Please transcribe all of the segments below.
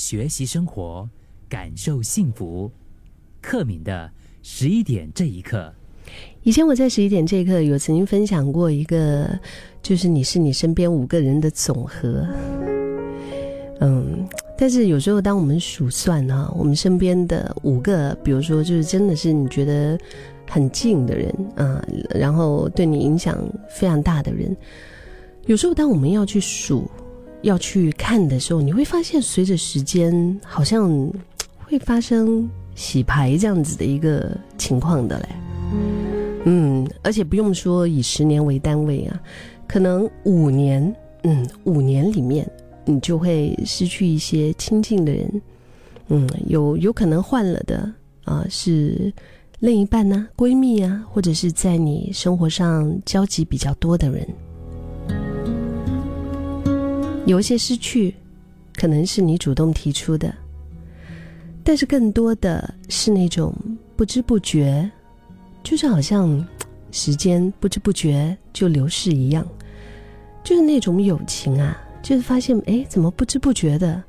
学习生活，感受幸福。克敏的十一点这一刻。以前我在十一点这一刻有曾经分享过一个，就是你是你身边五个人的总和。嗯，但是有时候当我们数算啊，我们身边的五个，比如说就是真的是你觉得很近的人啊，然后对你影响非常大的人，有时候当我们要去数、要去看的时候，你会发现随着时间，好像会发生洗牌这样子的一个情况的嘞。嗯，而且不用说以十年为单位啊，可能五年，嗯，五年里面你就会失去一些亲近的人，嗯，有有可能换了的啊，是另一半呢，闺蜜啊，或者是在你生活上交集比较多的人，有一些失去，可能是你主动提出的，但是更多的是那种不知不觉。就是好像时间不知不觉就流逝一样，就是那种友情啊，就是发现哎，怎么不知不觉的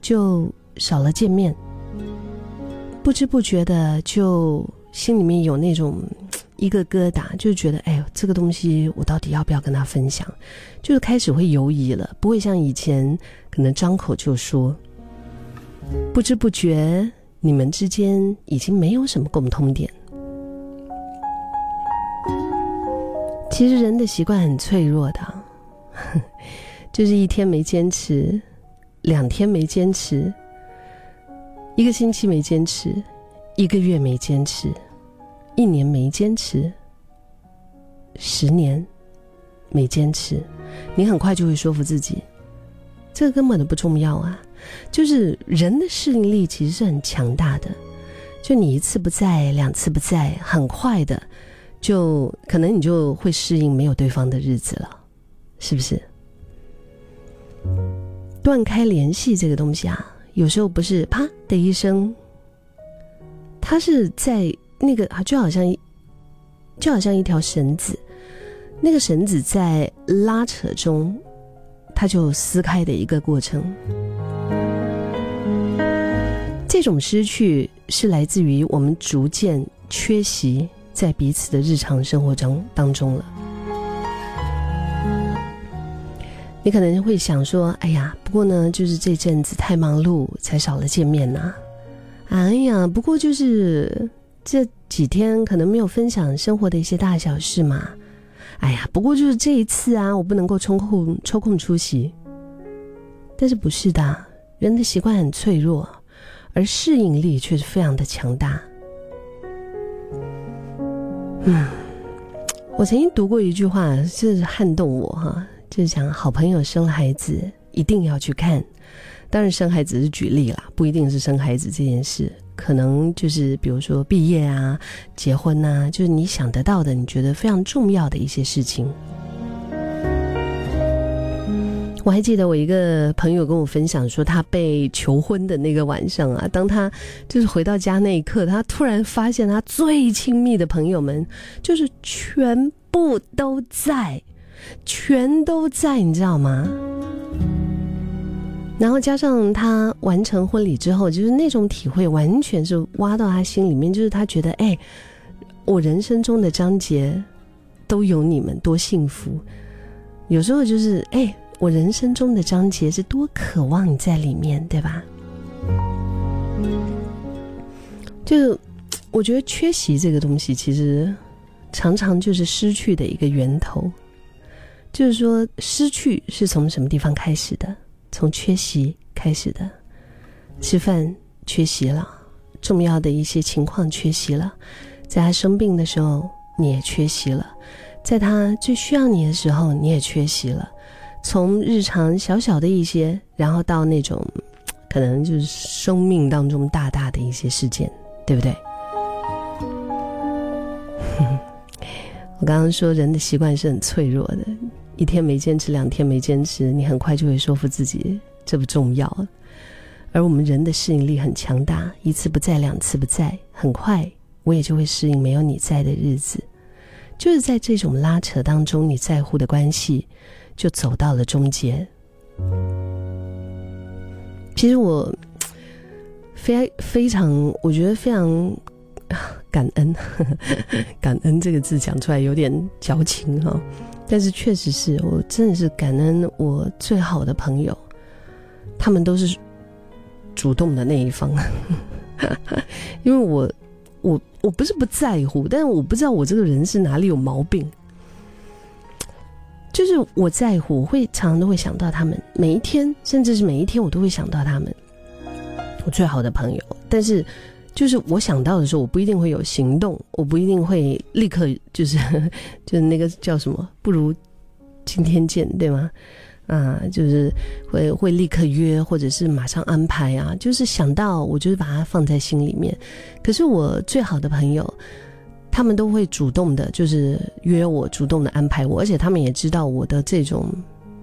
就少了见面，不知不觉的就心里面有那种一个疙瘩，就觉得哎呦，这个东西我到底要不要跟他分享？就是开始会犹疑了，不会像以前可能张口就说。不知不觉，你们之间已经没有什么共通点。其实人的习惯很脆弱的，就是一天没坚持，两天没坚持，一个星期没坚持，一个月没坚持，一年没坚持，十年没坚持，你很快就会说服自己，这根本都不重要啊！就是人的适应力其实是很强大的，就你一次不在，两次不在，很快的。就可能你就会适应没有对方的日子了，是不是？断开联系这个东西啊，有时候不是啪的一声，它是在那个啊，就好像就好像一条绳子，那个绳子在拉扯中，它就撕开的一个过程。这种失去是来自于我们逐渐缺席。在彼此的日常生活中当中了，你可能会想说：“哎呀，不过呢，就是这阵子太忙碌，才少了见面呐。”哎呀，不过就是这几天可能没有分享生活的一些大小事嘛。哎呀，不过就是这一次啊，我不能够抽空抽空出席。但是不是的，人的习惯很脆弱，而适应力却是非常的强大。嗯，我曾经读过一句话，是撼动我哈，就是讲好朋友生了孩子一定要去看。当然，生孩子是举例啦，不一定是生孩子这件事，可能就是比如说毕业啊、结婚呐，就是你想得到的，你觉得非常重要的一些事情。我还记得我一个朋友跟我分享说，他被求婚的那个晚上啊，当他就是回到家那一刻，他突然发现他最亲密的朋友们就是全部都在，全都在，你知道吗？然后加上他完成婚礼之后，就是那种体会完全是挖到他心里面，就是他觉得，哎，我人生中的章节都有你们，多幸福。有时候就是，哎。我人生中的章节是多渴望你在里面，对吧？就我觉得缺席这个东西，其实常常就是失去的一个源头。就是说，失去是从什么地方开始的？从缺席开始的。吃饭缺席了，重要的一些情况缺席了，在他生病的时候你也缺席了，在他最需要你的时候你也缺席了。从日常小小的一些，然后到那种，可能就是生命当中大大的一些事件，对不对？我刚刚说人的习惯是很脆弱的，一天没坚持，两天没坚持，你很快就会说服自己这不重要。而我们人的适应力很强大，一次不在，两次不在，很快我也就会适应没有你在的日子。就是在这种拉扯当中，你在乎的关系。就走到了终结。其实我非非常，我觉得非常 感恩，感恩这个字讲出来有点矫情哈，但是确实是我真的是感恩我最好的朋友，他们都是主动的那一方，因为我我我不是不在乎，但是我不知道我这个人是哪里有毛病。就是我在乎，我会常常都会想到他们，每一天，甚至是每一天，我都会想到他们，我最好的朋友。但是，就是我想到的时候，我不一定会有行动，我不一定会立刻就是 就是那个叫什么，不如今天见，对吗？啊，就是会会立刻约，或者是马上安排啊。就是想到，我就是把它放在心里面。可是我最好的朋友。他们都会主动的，就是约我，主动的安排我，而且他们也知道我的这种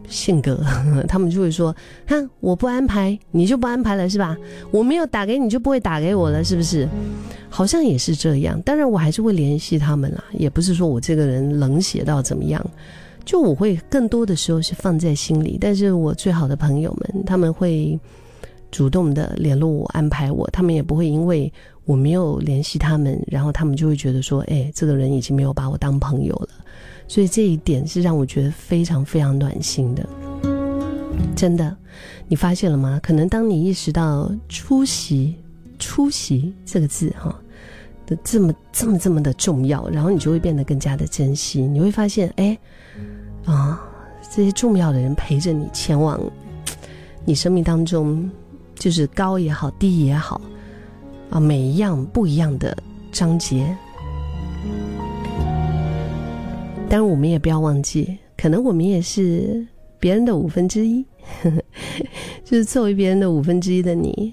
性格，他们就会说：“哼，我不安排，你就不安排了，是吧？我没有打给你，就不会打给我了，是不是？”好像也是这样。当然，我还是会联系他们啦，也不是说我这个人冷血到怎么样，就我会更多的时候是放在心里。但是我最好的朋友们，他们会主动的联络我，安排我，他们也不会因为。我没有联系他们，然后他们就会觉得说：“哎，这个人已经没有把我当朋友了。”所以这一点是让我觉得非常非常暖心的。真的，你发现了吗？可能当你意识到“出席”“出席”这个字哈的这么这么这么的重要，然后你就会变得更加的珍惜。你会发现，哎，啊，这些重要的人陪着你前往你生命当中，就是高也好，低也好。啊，每一样不一样的章节，当然我们也不要忘记，可能我们也是别人的五分之一，就是作为别人的五分之一的你，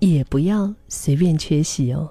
也不要随便缺席哦。